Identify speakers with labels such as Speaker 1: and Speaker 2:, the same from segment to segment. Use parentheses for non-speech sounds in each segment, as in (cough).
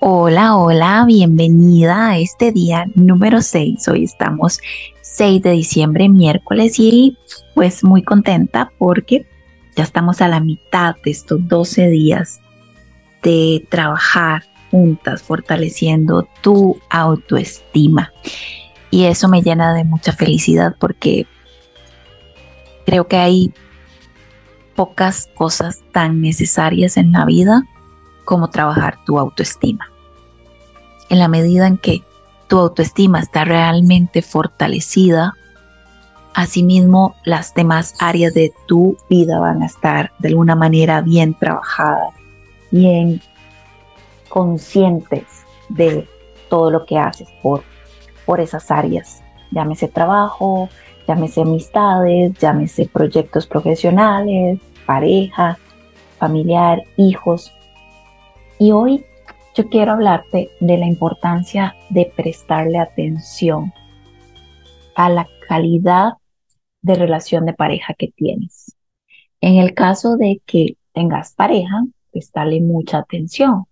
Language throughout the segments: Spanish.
Speaker 1: Hola, hola, bienvenida a este día número 6. Hoy estamos 6 de diciembre, miércoles, y pues muy contenta porque ya estamos a la mitad de estos 12 días de trabajar juntas, fortaleciendo tu autoestima. Y eso me llena de mucha felicidad porque creo que hay pocas cosas tan necesarias en la vida como trabajar tu autoestima en la medida en que tu autoestima está realmente fortalecida, asimismo las demás áreas de tu vida van a estar de alguna manera bien trabajadas, bien conscientes de todo lo que haces por, por esas áreas. Llámese trabajo, llámese amistades, llámese proyectos profesionales, pareja, familiar, hijos. Y hoy yo quiero hablarte de la importancia de prestarle atención a la calidad de relación de pareja que tienes. En el caso de que tengas pareja, prestale mucha atención.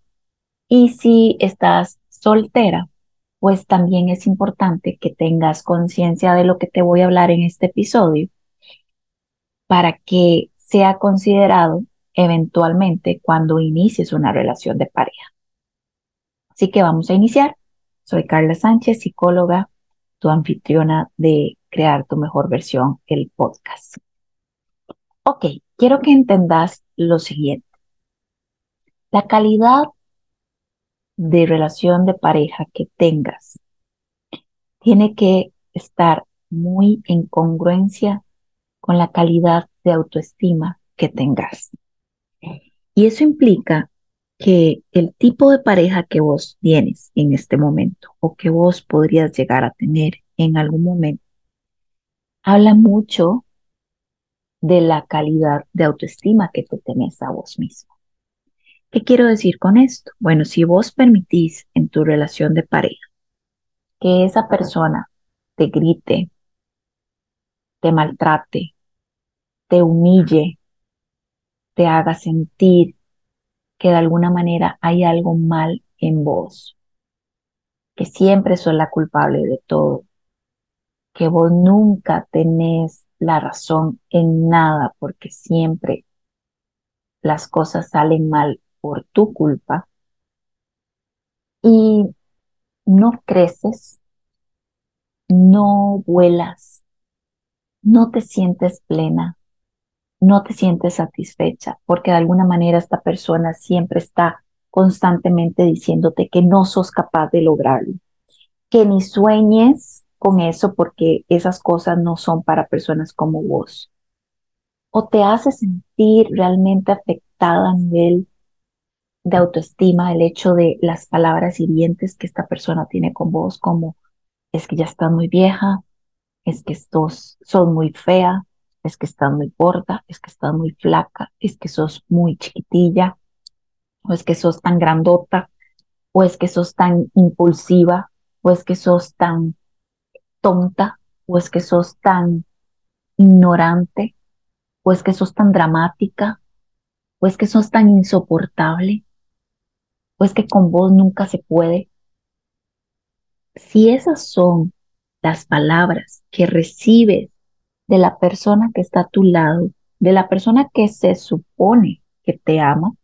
Speaker 1: Y si estás soltera, pues también es importante que tengas conciencia de lo que te voy a hablar en este episodio para que sea considerado eventualmente cuando inicies una relación de pareja. Así que vamos a iniciar. Soy Carla Sánchez, psicóloga, tu anfitriona de Crear tu mejor versión, el podcast. Ok, quiero que entendas lo siguiente. La calidad de relación de pareja que tengas tiene que estar muy en congruencia con la calidad de autoestima que tengas. Y eso implica que el tipo de pareja que vos tienes en este momento o que vos podrías llegar a tener en algún momento habla mucho de la calidad de autoestima que tú tenés a vos mismo. ¿Qué quiero decir con esto? Bueno, si vos permitís en tu relación de pareja que esa persona te grite, te maltrate, te humille, te haga sentir que de alguna manera hay algo mal en vos, que siempre sos la culpable de todo, que vos nunca tenés la razón en nada porque siempre las cosas salen mal por tu culpa y no creces, no vuelas, no te sientes plena, no te sientes satisfecha porque de alguna manera esta persona siempre está constantemente diciéndote que no sos capaz de lograrlo, que ni sueñes con eso porque esas cosas no son para personas como vos. O te hace sentir realmente afectada a nivel de autoestima el hecho de las palabras hirientes que esta persona tiene con vos, como es que ya estás muy vieja, es que estos son muy fea, es que estás muy gorda, es que estás muy flaca, es que sos muy chiquitilla, o es que sos tan grandota, o es que sos tan impulsiva, o es que sos tan tonta, o es que sos tan ignorante, o es que sos tan dramática, o es que sos tan insoportable, o es que con vos nunca se puede. Si esas son las palabras que recibes de la persona que está a tu lado, de la persona que se supone que te ama,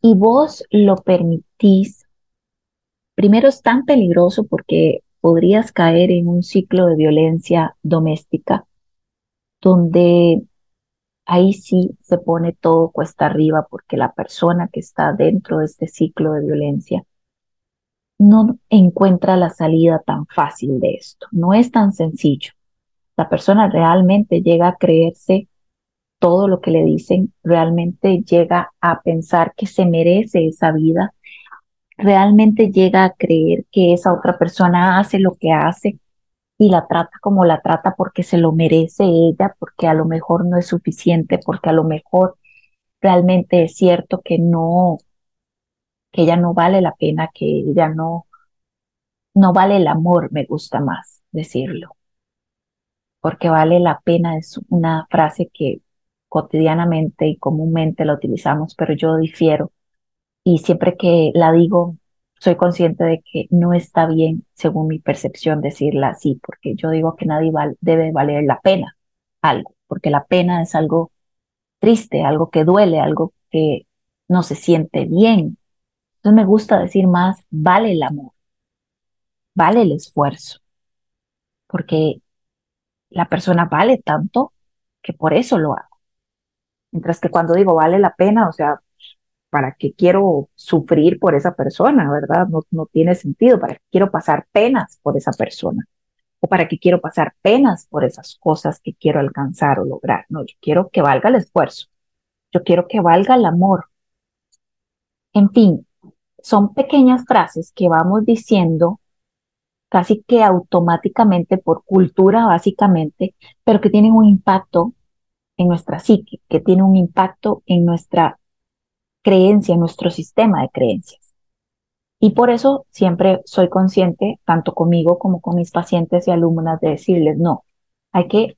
Speaker 1: y vos lo permitís, primero es tan peligroso porque podrías caer en un ciclo de violencia doméstica donde ahí sí se pone todo cuesta arriba porque la persona que está dentro de este ciclo de violencia no encuentra la salida tan fácil de esto, no es tan sencillo la persona realmente llega a creerse todo lo que le dicen, realmente llega a pensar que se merece esa vida, realmente llega a creer que esa otra persona hace lo que hace y la trata como la trata porque se lo merece ella, porque a lo mejor no es suficiente, porque a lo mejor realmente es cierto que no, que ella no vale la pena, que ella no, no vale el amor, me gusta más decirlo porque vale la pena, es una frase que cotidianamente y comúnmente la utilizamos, pero yo difiero, y siempre que la digo, soy consciente de que no está bien, según mi percepción, decirla así, porque yo digo que nadie debe valer la pena algo, porque la pena es algo triste, algo que duele, algo que no se siente bien. Entonces me gusta decir más, vale el amor, vale el esfuerzo, porque la persona vale tanto que por eso lo hago. Mientras que cuando digo vale la pena, o sea, ¿para qué quiero sufrir por esa persona, verdad? No, no tiene sentido, ¿para qué quiero pasar penas por esa persona? ¿O para qué quiero pasar penas por esas cosas que quiero alcanzar o lograr? No, yo quiero que valga el esfuerzo, yo quiero que valga el amor. En fin, son pequeñas frases que vamos diciendo casi que automáticamente por cultura básicamente, pero que tienen un impacto en nuestra psique, que tienen un impacto en nuestra creencia, en nuestro sistema de creencias. Y por eso siempre soy consciente, tanto conmigo como con mis pacientes y alumnas, de decirles, no, hay que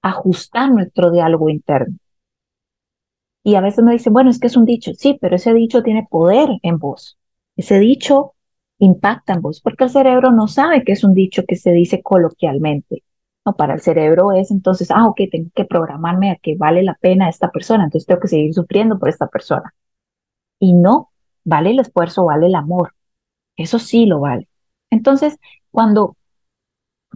Speaker 1: ajustar nuestro diálogo interno. Y a veces me dicen, bueno, es que es un dicho, sí, pero ese dicho tiene poder en vos. Ese dicho impacta en vos, porque el cerebro no sabe que es un dicho que se dice coloquialmente. No, para el cerebro es entonces, ah, ok, tengo que programarme a que vale la pena esta persona, entonces tengo que seguir sufriendo por esta persona. Y no, vale el esfuerzo, vale el amor. Eso sí lo vale. Entonces, cuando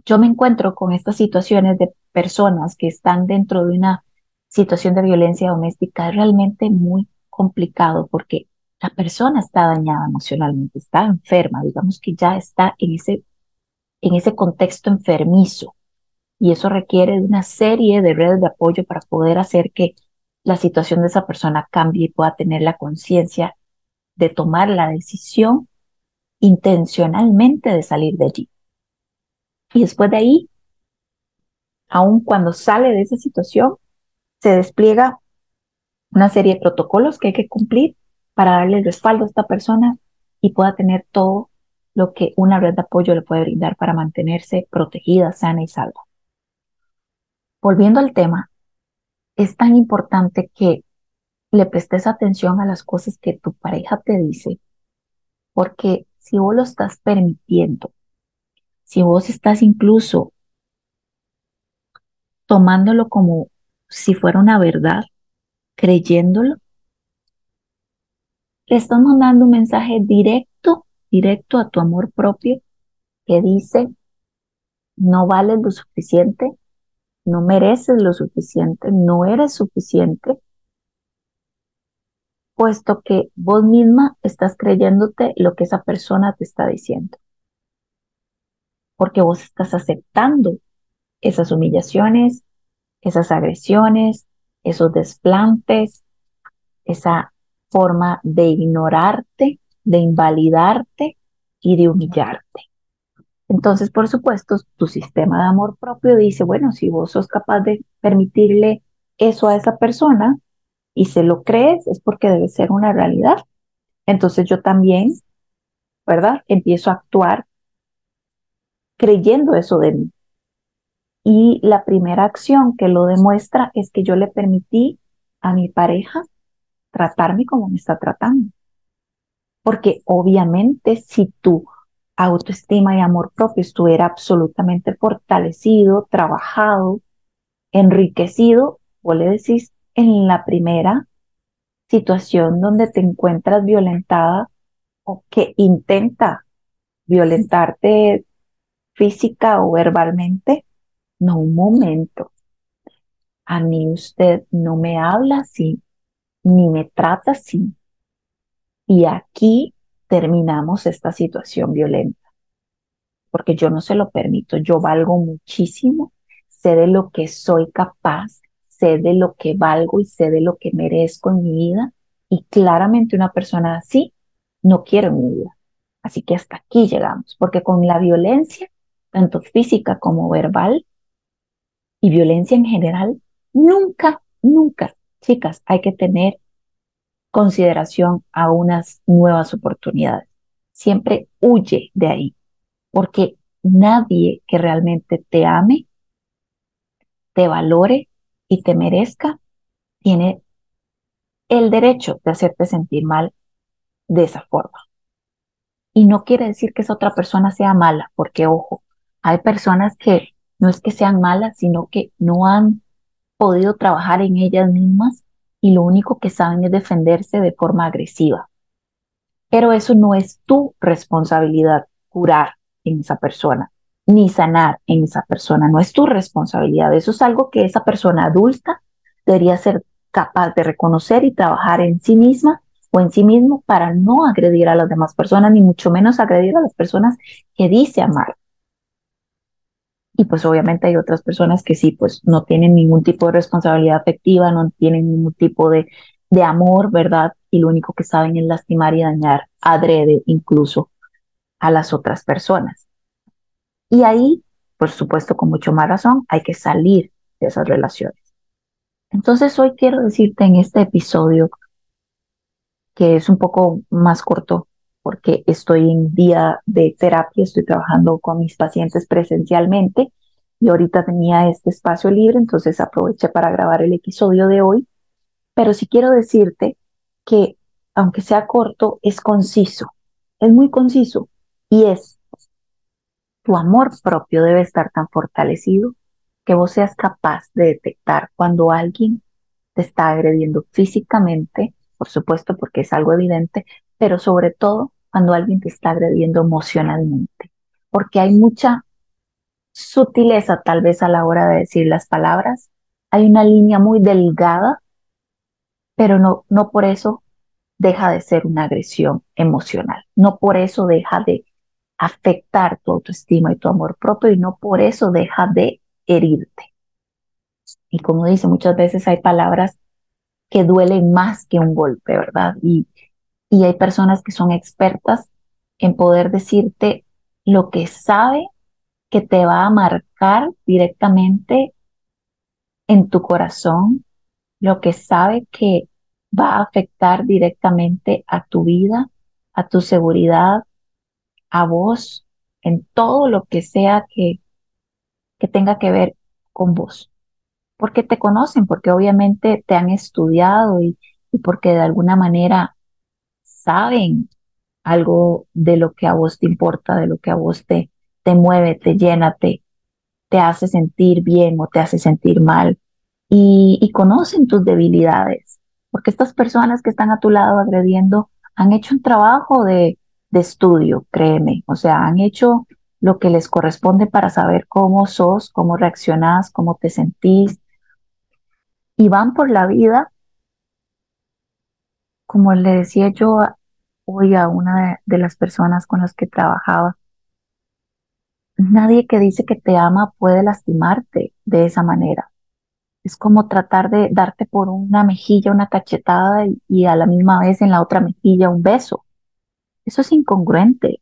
Speaker 1: yo me encuentro con estas situaciones de personas que están dentro de una situación de violencia doméstica, es realmente muy complicado porque la persona está dañada emocionalmente, está enferma, digamos que ya está en ese, en ese contexto enfermizo. Y eso requiere de una serie de redes de apoyo para poder hacer que la situación de esa persona cambie y pueda tener la conciencia de tomar la decisión intencionalmente de salir de allí. Y después de ahí, aun cuando sale de esa situación, se despliega una serie de protocolos que hay que cumplir para darle el respaldo a esta persona y pueda tener todo lo que una red de apoyo le puede brindar para mantenerse protegida, sana y salva. Volviendo al tema, es tan importante que le prestes atención a las cosas que tu pareja te dice, porque si vos lo estás permitiendo, si vos estás incluso tomándolo como si fuera una verdad, creyéndolo, le estás mandando un mensaje directo, directo a tu amor propio que dice, no vales lo suficiente, no mereces lo suficiente, no eres suficiente, puesto que vos misma estás creyéndote lo que esa persona te está diciendo. Porque vos estás aceptando esas humillaciones, esas agresiones, esos desplantes, esa forma de ignorarte, de invalidarte y de humillarte. Entonces, por supuesto, tu sistema de amor propio dice, bueno, si vos sos capaz de permitirle eso a esa persona y se lo crees, es porque debe ser una realidad. Entonces yo también, ¿verdad? Empiezo a actuar creyendo eso de mí. Y la primera acción que lo demuestra es que yo le permití a mi pareja tratarme como me está tratando. Porque obviamente si tu autoestima y amor propio estuviera absolutamente fortalecido, trabajado, enriquecido, vos le decís en la primera situación donde te encuentras violentada o que intenta violentarte física o verbalmente, no un momento. A mí usted no me habla así, ni me trata así. Y aquí terminamos esta situación violenta, porque yo no se lo permito, yo valgo muchísimo, sé de lo que soy capaz, sé de lo que valgo y sé de lo que merezco en mi vida y claramente una persona así no quiero mi vida. Así que hasta aquí llegamos, porque con la violencia, tanto física como verbal, y violencia en general, nunca, nunca chicas, hay que tener consideración a unas nuevas oportunidades. Siempre huye de ahí, porque nadie que realmente te ame, te valore y te merezca, tiene el derecho de hacerte sentir mal de esa forma. Y no quiere decir que esa otra persona sea mala, porque ojo, hay personas que no es que sean malas, sino que no han podido trabajar en ellas mismas y lo único que saben es defenderse de forma agresiva. Pero eso no es tu responsabilidad curar en esa persona, ni sanar en esa persona, no es tu responsabilidad. Eso es algo que esa persona adulta debería ser capaz de reconocer y trabajar en sí misma o en sí mismo para no agredir a las demás personas, ni mucho menos agredir a las personas que dice amar. Y pues obviamente hay otras personas que sí, pues no tienen ningún tipo de responsabilidad afectiva, no tienen ningún tipo de, de amor, ¿verdad? Y lo único que saben es lastimar y dañar, adrede incluso a las otras personas. Y ahí, por supuesto, con mucho más razón, hay que salir de esas relaciones. Entonces hoy quiero decirte en este episodio que es un poco más corto porque estoy en día de terapia, estoy trabajando con mis pacientes presencialmente y ahorita tenía este espacio libre, entonces aproveché para grabar el episodio de hoy. Pero sí quiero decirte que, aunque sea corto, es conciso, es muy conciso y es, tu amor propio debe estar tan fortalecido que vos seas capaz de detectar cuando alguien te está agrediendo físicamente por supuesto, porque es algo evidente, pero sobre todo cuando alguien te está agrediendo emocionalmente, porque hay mucha sutileza tal vez a la hora de decir las palabras, hay una línea muy delgada, pero no, no por eso deja de ser una agresión emocional, no por eso deja de afectar tu autoestima y tu amor propio y no por eso deja de herirte. Y como dice, muchas veces hay palabras que duelen más que un golpe, ¿verdad? Y, y hay personas que son expertas en poder decirte lo que sabe que te va a marcar directamente en tu corazón, lo que sabe que va a afectar directamente a tu vida, a tu seguridad, a vos, en todo lo que sea que, que tenga que ver con vos. Porque te conocen, porque obviamente te han estudiado y, porque de alguna manera saben algo de lo que a vos te importa, de lo que a vos te, te mueve, te llena, te, hace sentir bien o te hace sentir mal. Y, y, conocen tus debilidades, porque estas personas que están a tu lado agrediendo han hecho un trabajo de, de estudio, créeme, o sea, han hecho lo que les corresponde para saber cómo sos, cómo reaccionás, cómo te sentís, y van por la vida, como le decía yo hoy a una de, las personas con las que trabajaba, nadie que dice que te ama puede lastimarte de esa manera. Es como tratar de darte por una mejilla una cachetada y, y, a la misma vez en la otra mejilla un beso. Eso es incongruente.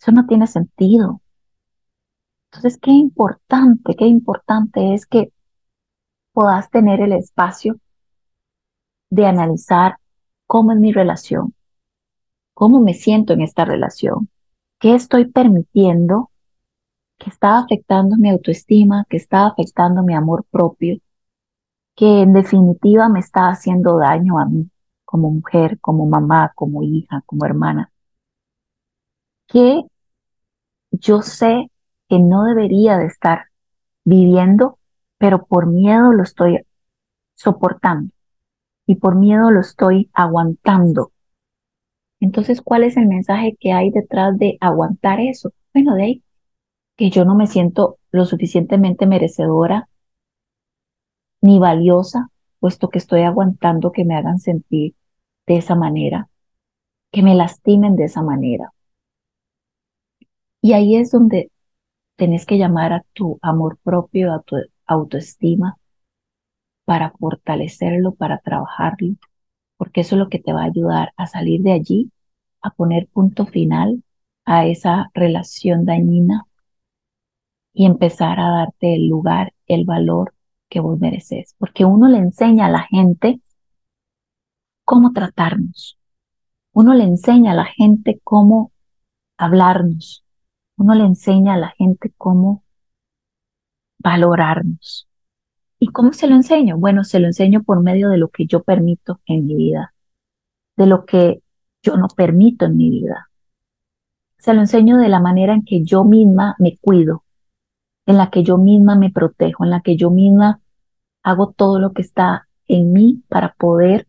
Speaker 1: Eso no tiene sentido. Entonces, qué importante, qué importante es que puedas tener el espacio de analizar cómo es mi relación, cómo me siento en esta relación, qué estoy permitiendo que está afectando mi autoestima, que está afectando mi amor propio, que en definitiva me está haciendo daño a mí como mujer, como mamá, como hija, como hermana, que yo sé que no debería de estar viviendo pero por miedo lo estoy soportando y por miedo lo estoy aguantando. Entonces, ¿cuál es el mensaje que hay detrás de aguantar eso? Bueno, de ahí que yo no me siento lo suficientemente merecedora ni valiosa, puesto que estoy aguantando que me hagan sentir de esa manera, que me lastimen de esa manera. Y ahí es donde tenés que llamar a tu amor propio, a tu autoestima, para fortalecerlo, para trabajarlo, porque eso es lo que te va a ayudar a salir de allí, a poner punto final a esa relación dañina y empezar a darte el lugar, el valor que vos mereces. Porque uno le enseña a la gente cómo tratarnos. Uno le enseña a la gente cómo hablarnos. Uno le enseña a la gente cómo valorarnos. ¿Y cómo se lo enseño? Bueno, se lo enseño por medio de lo que yo permito en mi vida, de lo que yo no permito en mi vida. Se lo enseño de la manera en que yo misma me cuido, en la que yo misma me protejo, en la que yo misma hago todo lo que está en mí para poder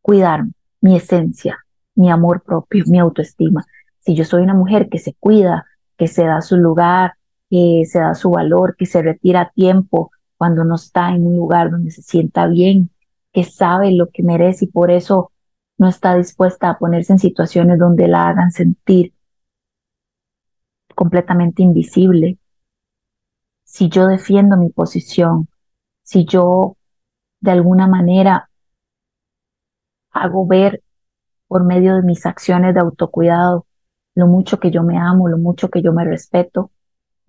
Speaker 1: cuidar mi esencia, mi amor propio, mi autoestima. Si yo soy una mujer que se cuida, que se da su lugar, que se da su valor, que se retira a tiempo cuando no está en un lugar donde se sienta bien, que sabe lo que merece y por eso no está dispuesta a ponerse en situaciones donde la hagan sentir completamente invisible. Si yo defiendo mi posición, si yo de alguna manera hago ver por medio de mis acciones de autocuidado lo mucho que yo me amo, lo mucho que yo me respeto,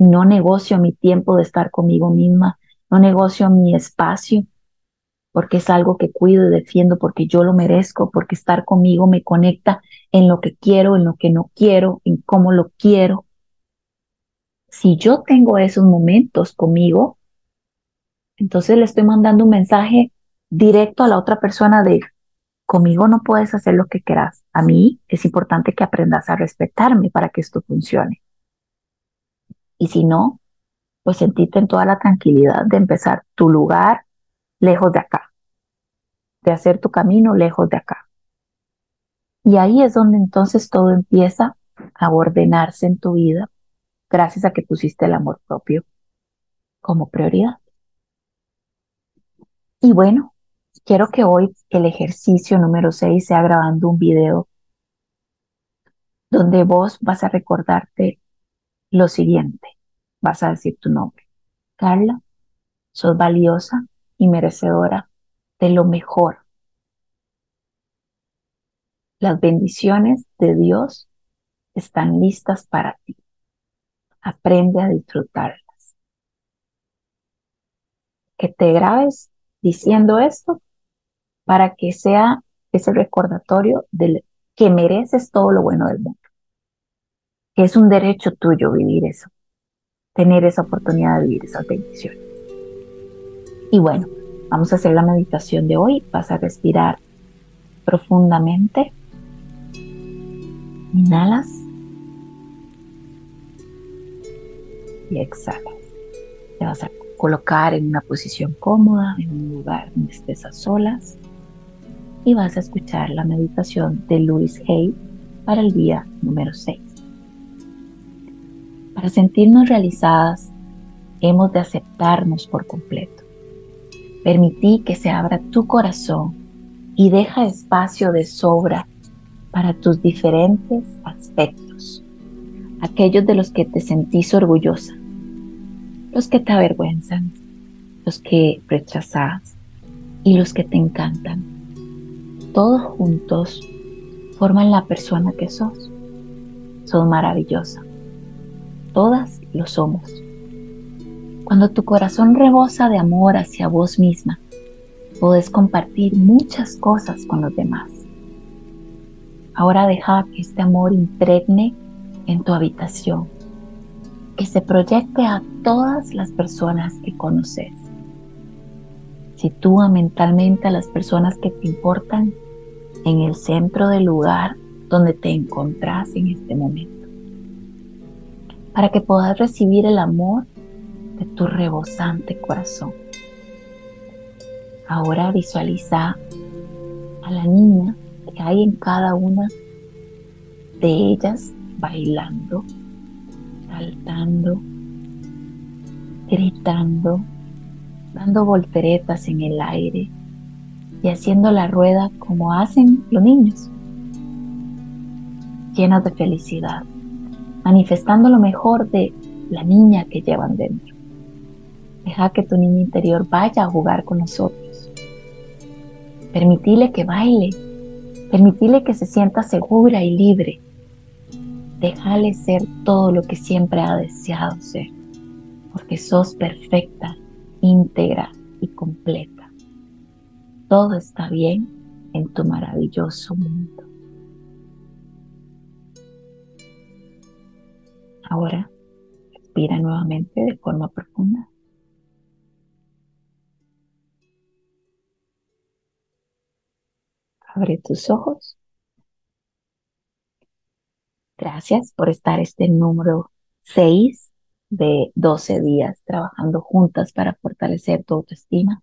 Speaker 1: no negocio mi tiempo de estar conmigo misma, no negocio mi espacio, porque es algo que cuido y defiendo, porque yo lo merezco, porque estar conmigo me conecta en lo que quiero, en lo que no quiero, en cómo lo quiero. Si yo tengo esos momentos conmigo, entonces le estoy mandando un mensaje directo a la otra persona de, conmigo no puedes hacer lo que quieras. A mí es importante que aprendas a respetarme para que esto funcione. Y si no, pues sentite en toda la tranquilidad de empezar tu lugar lejos de acá, de hacer tu camino lejos de acá. Y ahí es donde entonces todo empieza a ordenarse en tu vida, gracias a que pusiste el amor propio como prioridad. Y bueno, quiero que hoy el ejercicio número 6 sea grabando un video donde vos vas a recordarte lo siguiente. Vas a decir tu nombre. Carla, sos valiosa y merecedora de lo mejor. Las bendiciones de Dios están listas para ti. Aprende a disfrutarlas. Que te grabes diciendo esto para que sea ese recordatorio de que mereces todo lo bueno del mundo. Es un derecho tuyo vivir eso, tener esa oportunidad de vivir esas bendiciones. Y bueno, vamos a hacer la meditación de hoy. Vas a respirar profundamente. Inhalas y exhalas. Te vas a colocar en una posición cómoda, en un lugar donde estés a solas y vas a escuchar la meditación de Louis Hay para el día número 6. Para sentirnos realizadas, hemos de aceptarnos por completo. Permití que se abra tu corazón y deja espacio de sobra para tus diferentes aspectos, aquellos de los que te sentís orgullosa, los que te avergüenzan, los que rechazas y los que te encantan todos juntos forman la persona que sos. Sos maravillosa. Todas lo somos. Cuando tu corazón rebosa de amor hacia vos misma, podés compartir muchas cosas con los demás. Ahora deja que este amor impregne en tu habitación, que se proyecte a todas las personas que conoces. Sitúa mentalmente a las personas que te importan en el centro del lugar donde te encontrás en este momento, para que puedas recibir el amor de tu rebosante corazón. Ahora visualiza a la niña que hay en cada una de ellas bailando, saltando, gritando, dando volteretas en el aire y haciendo la rueda como hacen los niños, llenos de felicidad, manifestando lo mejor de la niña que llevan dentro. Deja que tu niña interior vaya a jugar con nosotros. Permitile que baile, permitile que se sienta segura y libre. Déjale ser todo lo que siempre ha deseado ser, porque sos perfecta, íntegra y completa todo está bien en tu maravilloso mundo. Ahora respira nuevamente de forma profunda. Abre tus ojos. Gracias por estar este número 6 de 12 días trabajando juntas para fortalecer tu autoestima.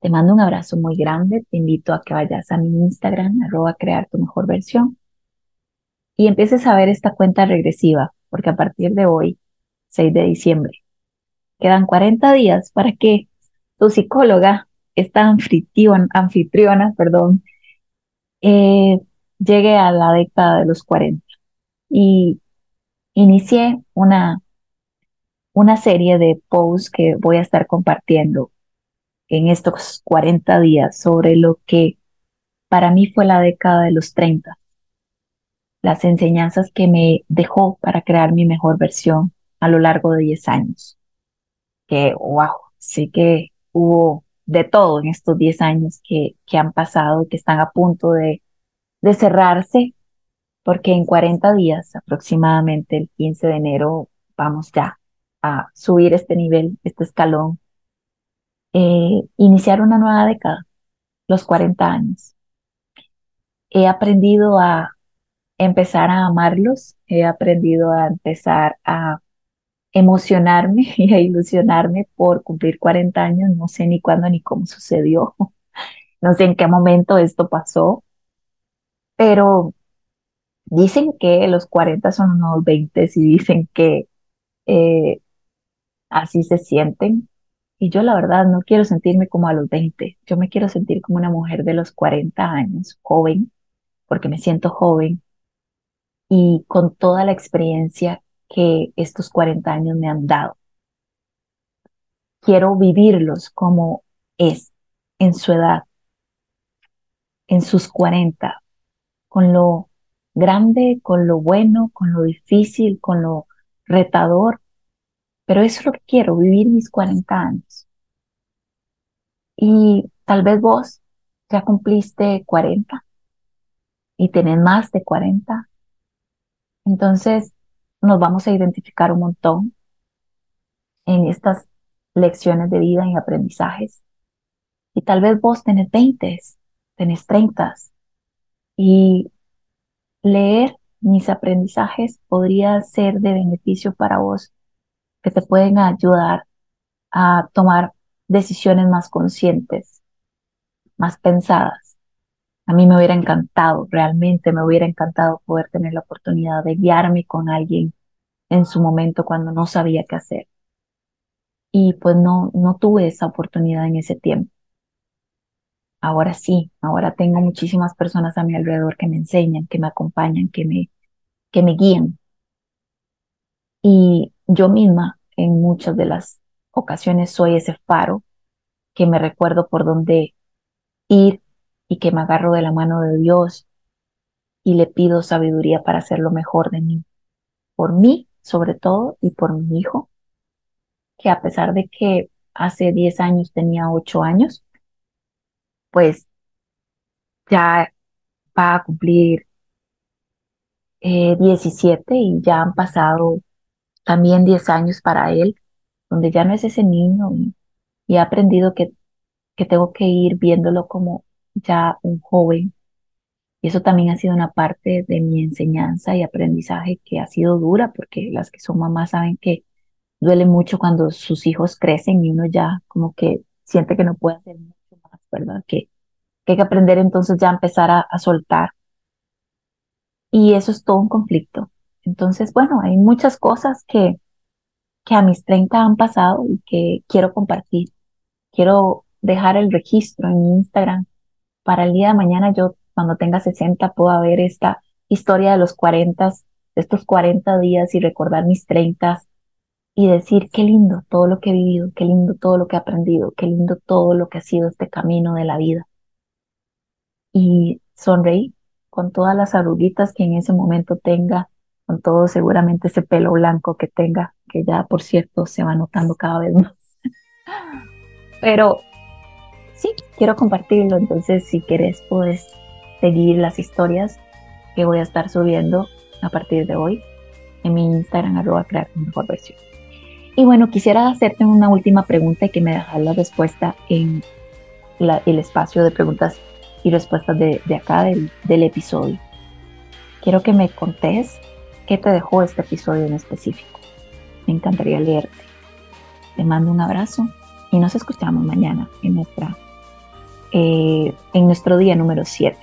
Speaker 1: Te mando un abrazo muy grande. Te invito a que vayas a mi Instagram, arroba crear tu mejor versión, y empieces a ver esta cuenta regresiva, porque a partir de hoy, 6 de diciembre, quedan 40 días para que tu psicóloga, esta anfitriona, anfitriona perdón, eh, llegue a la década de los 40. Y inicié una, una serie de posts que voy a estar compartiendo en estos 40 días sobre lo que para mí fue la década de los 30, las enseñanzas que me dejó para crear mi mejor versión a lo largo de 10 años. Que, wow, sí que hubo de todo en estos 10 años que, que han pasado, que están a punto de, de cerrarse, porque en 40 días, aproximadamente el 15 de enero, vamos ya a subir este nivel, este escalón eh, iniciar una nueva década, los 40 años. He aprendido a empezar a amarlos, he aprendido a empezar a emocionarme (laughs) y a ilusionarme por cumplir 40 años. No sé ni cuándo ni cómo sucedió, (laughs) no sé en qué momento esto pasó, pero dicen que los 40 son unos 20 y dicen que eh, así se sienten. Y yo la verdad no quiero sentirme como a los 20, yo me quiero sentir como una mujer de los 40 años, joven, porque me siento joven y con toda la experiencia que estos 40 años me han dado. Quiero vivirlos como es, en su edad, en sus 40, con lo grande, con lo bueno, con lo difícil, con lo retador, pero eso es lo que quiero, vivir mis 40 años. Y tal vez vos ya cumpliste 40 y tenés más de 40. Entonces nos vamos a identificar un montón en estas lecciones de vida y aprendizajes. Y tal vez vos tenés 20, tenés 30 y leer mis aprendizajes podría ser de beneficio para vos que te pueden ayudar a tomar decisiones más conscientes, más pensadas. A mí me hubiera encantado, realmente me hubiera encantado poder tener la oportunidad de guiarme con alguien en su momento cuando no sabía qué hacer. Y pues no, no tuve esa oportunidad en ese tiempo. Ahora sí, ahora tengo muchísimas personas a mi alrededor que me enseñan, que me acompañan, que me, que me guían. Y yo misma en muchas de las ocasiones soy ese faro que me recuerdo por dónde ir y que me agarro de la mano de Dios y le pido sabiduría para hacer lo mejor de mí, por mí sobre todo y por mi hijo, que a pesar de que hace 10 años tenía 8 años, pues ya va a cumplir 17 eh, y ya han pasado también 10 años para él, donde ya no es ese niño y, y he aprendido que, que tengo que ir viéndolo como ya un joven. Y eso también ha sido una parte de mi enseñanza y aprendizaje que ha sido dura, porque las que son mamás saben que duele mucho cuando sus hijos crecen y uno ya como que siente que no puede hacer mucho más, ¿verdad? Que, hay que aprender entonces ya a empezar a, a soltar. Y eso es todo un conflicto. Entonces, bueno, hay muchas cosas que, que a mis 30 han pasado y que quiero compartir. Quiero dejar el registro en mi Instagram para el día de mañana yo cuando tenga 60 pueda ver esta historia de los 40, de estos 40 días y recordar mis 30 y decir qué lindo todo lo que he vivido, qué lindo todo lo que he aprendido, qué lindo todo lo que ha sido este camino de la vida. Y sonreír con todas las arruguitas que en ese momento tenga con todo seguramente ese pelo blanco que tenga, que ya por cierto se va notando cada vez más. (laughs) Pero sí, quiero compartirlo, entonces si quieres puedes seguir las historias que voy a estar subiendo a partir de hoy en mi Instagram arroba mejor versión. Y bueno, quisiera hacerte una última pregunta y que me dejas la respuesta en el espacio de preguntas y respuestas de, acá del, del episodio. Quiero que me contés qué te dejó este episodio en específico. Me encantaría leerte. Te mando un abrazo y nos escuchamos mañana en, nuestra, eh, en nuestro día número 7.